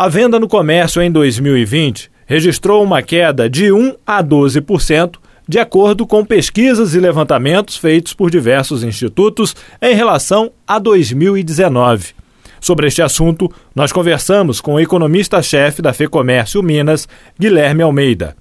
A venda no comércio em 2020 registrou uma queda de 1 a 12%, de acordo com pesquisas e levantamentos feitos por diversos institutos em relação a 2019. Sobre este assunto, nós conversamos com o economista-chefe da FEComércio Minas, Guilherme Almeida.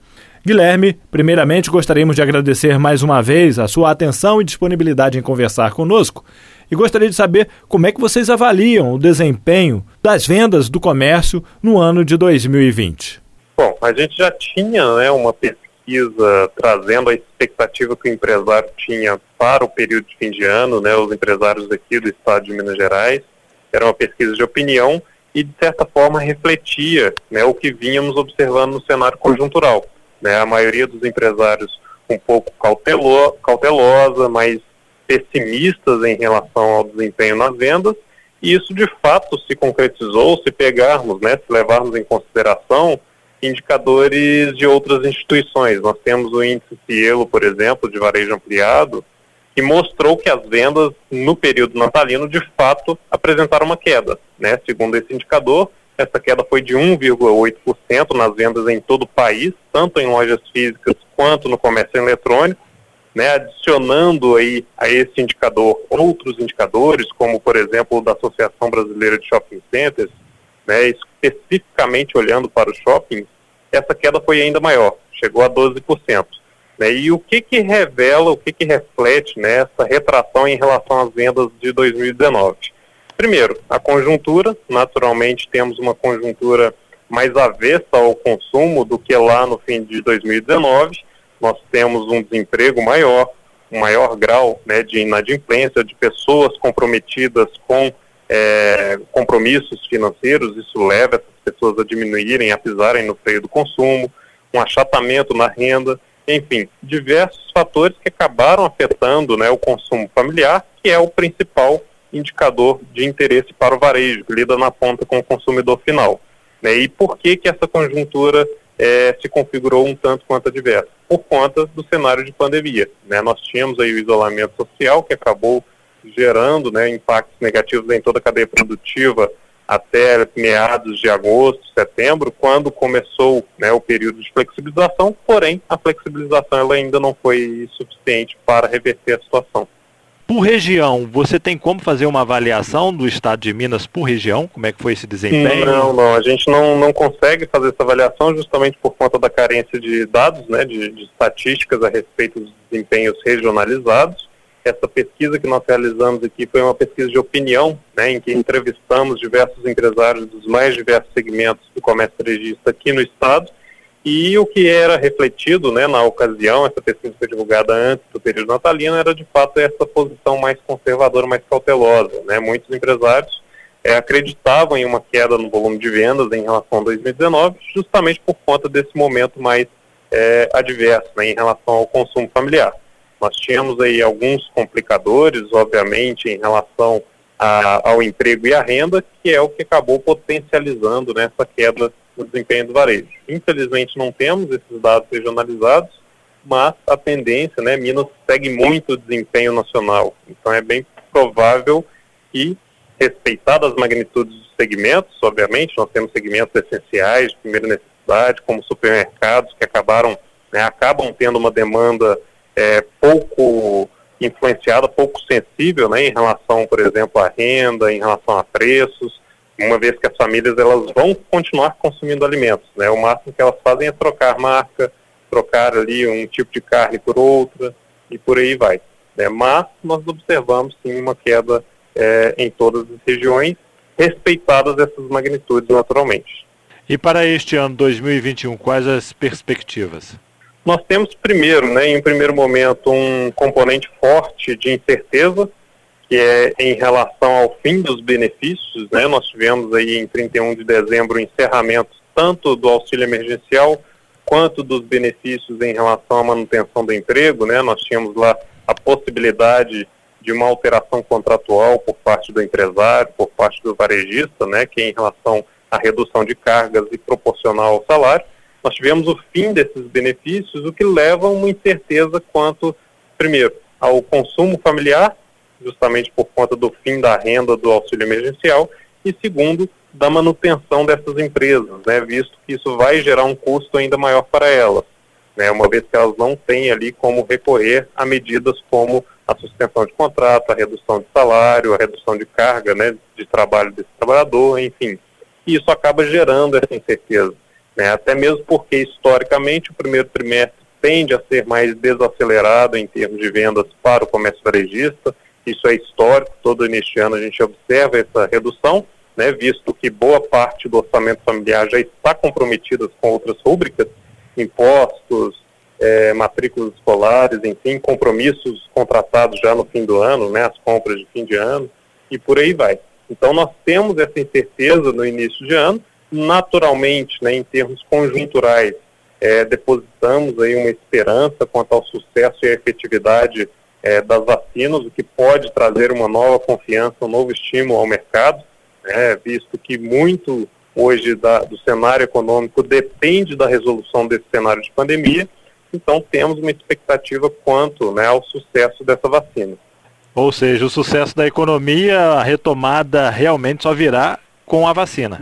Guilherme, primeiramente gostaríamos de agradecer mais uma vez a sua atenção e disponibilidade em conversar conosco e gostaria de saber como é que vocês avaliam o desempenho das vendas do comércio no ano de 2020. Bom, a gente já tinha né, uma pesquisa trazendo a expectativa que o empresário tinha para o período de fim de ano, né, os empresários aqui do estado de Minas Gerais, era uma pesquisa de opinião e, de certa forma, refletia né, o que vínhamos observando no cenário conjuntural. Né, a maioria dos empresários um pouco cautelo, cautelosa, mas pessimistas em relação ao desempenho nas vendas, e isso de fato se concretizou se pegarmos, né, se levarmos em consideração indicadores de outras instituições. Nós temos o índice Cielo, por exemplo, de varejo ampliado, que mostrou que as vendas no período natalino de fato apresentaram uma queda. Né? Segundo esse indicador, essa queda foi de 1,8% nas vendas em todo o país, tanto em lojas físicas quanto no comércio eletrônico, né? adicionando aí a esse indicador outros indicadores, como por exemplo o da Associação Brasileira de Shopping Centers, né? especificamente olhando para os shoppings, essa queda foi ainda maior, chegou a 12%. Né? E o que, que revela, o que, que reflete né, essa retração em relação às vendas de 2019? Primeiro, a conjuntura, naturalmente temos uma conjuntura mais avessa ao consumo do que lá no fim de 2019. Nós temos um desemprego maior, um maior grau né, de inadimplência, de pessoas comprometidas com é, compromissos financeiros, isso leva essas pessoas a diminuírem, a pisarem no freio do consumo, um achatamento na renda, enfim, diversos fatores que acabaram afetando né, o consumo familiar, que é o principal indicador de interesse para o varejo, que lida na ponta com o consumidor final. Né? E por que, que essa conjuntura é, se configurou um tanto quanto adversa? Por conta do cenário de pandemia. Né? Nós tínhamos aí o isolamento social, que acabou gerando né, impactos negativos em toda a cadeia produtiva, até meados de agosto, setembro, quando começou né, o período de flexibilização, porém a flexibilização ela ainda não foi suficiente para reverter a situação. Por região, você tem como fazer uma avaliação do estado de Minas por região? Como é que foi esse desempenho? Não, não, a gente não, não consegue fazer essa avaliação justamente por conta da carência de dados, né, de, de estatísticas a respeito dos desempenhos regionalizados essa pesquisa que nós realizamos aqui foi uma pesquisa de opinião, né, em que entrevistamos diversos empresários dos mais diversos segmentos do comércio varejista aqui no estado. E o que era refletido né, na ocasião, essa pesquisa foi divulgada antes do período natalino, era de fato essa posição mais conservadora, mais cautelosa. Né? Muitos empresários é, acreditavam em uma queda no volume de vendas em relação a 2019, justamente por conta desse momento mais é, adverso né, em relação ao consumo familiar. Nós tínhamos aí alguns complicadores, obviamente, em relação a, ao emprego e à renda, que é o que acabou potencializando né, essa queda no desempenho do varejo. Infelizmente não temos esses dados regionalizados, mas a tendência, né, Minas segue muito o desempenho nacional. Então é bem provável que, respeitadas as magnitudes dos segmentos, obviamente, nós temos segmentos essenciais de primeira necessidade, como supermercados, que acabaram, né, acabam tendo uma demanda é, pouco influenciada, pouco sensível, né, em relação, por exemplo, à renda, em relação a preços, uma vez que as famílias elas vão continuar consumindo alimentos, né, o máximo que elas fazem é trocar marca, trocar ali um tipo de carne por outra e por aí vai. Né, mas nós observamos sim uma queda é, em todas as regiões, respeitadas essas magnitudes naturalmente. E para este ano 2021, quais as perspectivas? Nós temos primeiro, né, em primeiro momento, um componente forte de incerteza, que é em relação ao fim dos benefícios. Né? Nós tivemos aí em 31 de dezembro o encerramento tanto do auxílio emergencial quanto dos benefícios em relação à manutenção do emprego. Né? Nós tínhamos lá a possibilidade de uma alteração contratual por parte do empresário, por parte do varejista, né, que é em relação à redução de cargas e proporcional ao salário nós tivemos o fim desses benefícios, o que leva a uma incerteza quanto, primeiro, ao consumo familiar, justamente por conta do fim da renda do auxílio emergencial, e segundo, da manutenção dessas empresas, né, visto que isso vai gerar um custo ainda maior para elas, né, uma vez que elas não têm ali como recorrer a medidas como a suspensão de contrato, a redução de salário, a redução de carga né, de trabalho desse trabalhador, enfim. E isso acaba gerando essa incerteza. Né, até mesmo porque, historicamente, o primeiro trimestre tende a ser mais desacelerado em termos de vendas para o comércio varejista. Isso é histórico, todo de ano a gente observa essa redução, né, visto que boa parte do orçamento familiar já está comprometida com outras rúbricas, impostos, é, matrículas escolares, enfim, compromissos contratados já no fim do ano, né, as compras de fim de ano, e por aí vai. Então nós temos essa incerteza no início de ano, naturalmente, né, em termos conjunturais, é, depositamos aí uma esperança quanto ao sucesso e à efetividade é, das vacinas, o que pode trazer uma nova confiança, um novo estímulo ao mercado, né, visto que muito hoje da, do cenário econômico depende da resolução desse cenário de pandemia, então temos uma expectativa quanto né, ao sucesso dessa vacina. Ou seja, o sucesso da economia, a retomada realmente só virá com a vacina.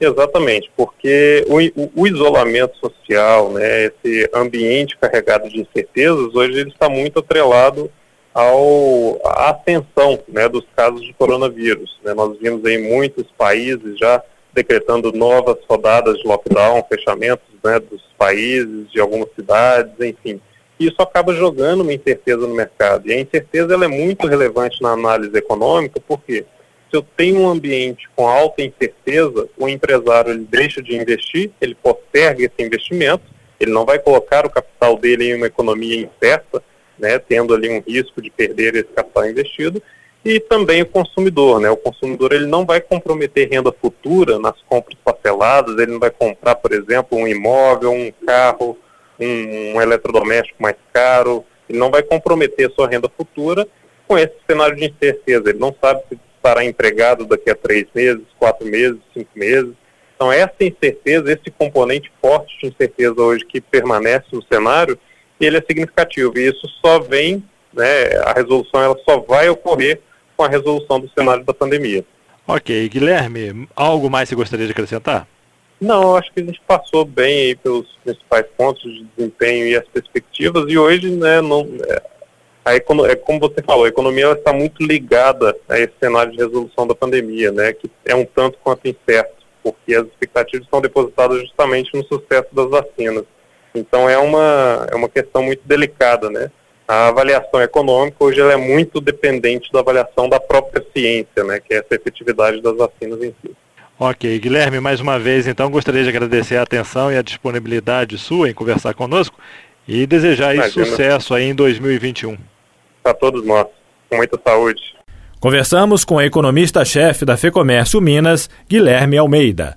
Exatamente, porque o, o, o, isolamento social, né, esse ambiente carregado de incertezas, hoje ele está muito atrelado ao, à ascensão né, dos casos de coronavírus. Né? Nós vimos em muitos países já decretando novas rodadas de lockdown, fechamentos né, dos países, de algumas cidades, enfim. Isso acaba jogando uma incerteza no mercado. E a incerteza ela é muito relevante na análise econômica, porque se eu tenho um ambiente com alta incerteza, o empresário ele deixa de investir, ele posterga esse investimento, ele não vai colocar o capital dele em uma economia incerta, né, tendo ali um risco de perder esse capital investido, e também o consumidor, né? O consumidor ele não vai comprometer renda futura nas compras parceladas, ele não vai comprar, por exemplo, um imóvel, um carro, um, um eletrodoméstico mais caro, ele não vai comprometer sua renda futura com esse cenário de incerteza. Ele não sabe se estará empregado daqui a três meses, quatro meses, cinco meses. Então, essa incerteza, esse componente forte de incerteza hoje que permanece no cenário, ele é significativo. E isso só vem, né, a resolução ela só vai ocorrer com a resolução do cenário da pandemia. Ok. Guilherme, algo mais você gostaria de acrescentar? Não, acho que a gente passou bem aí pelos principais pontos de desempenho e as perspectivas, e hoje, né, não, é, a econo, é como você falou, a economia está muito ligada a esse cenário de resolução da pandemia, né, que é um tanto quanto incerto, porque as expectativas estão depositadas justamente no sucesso das vacinas. Então é uma, é uma questão muito delicada, né? A avaliação econômica hoje ela é muito dependente da avaliação da própria ciência, né, que é essa efetividade das vacinas em si. Ok, Guilherme, mais uma vez, então, gostaria de agradecer a atenção e a disponibilidade sua em conversar conosco e desejar aí sucesso aí em 2021 para todos nós. Com muita saúde. Conversamos com o economista-chefe da FEComércio Minas, Guilherme Almeida.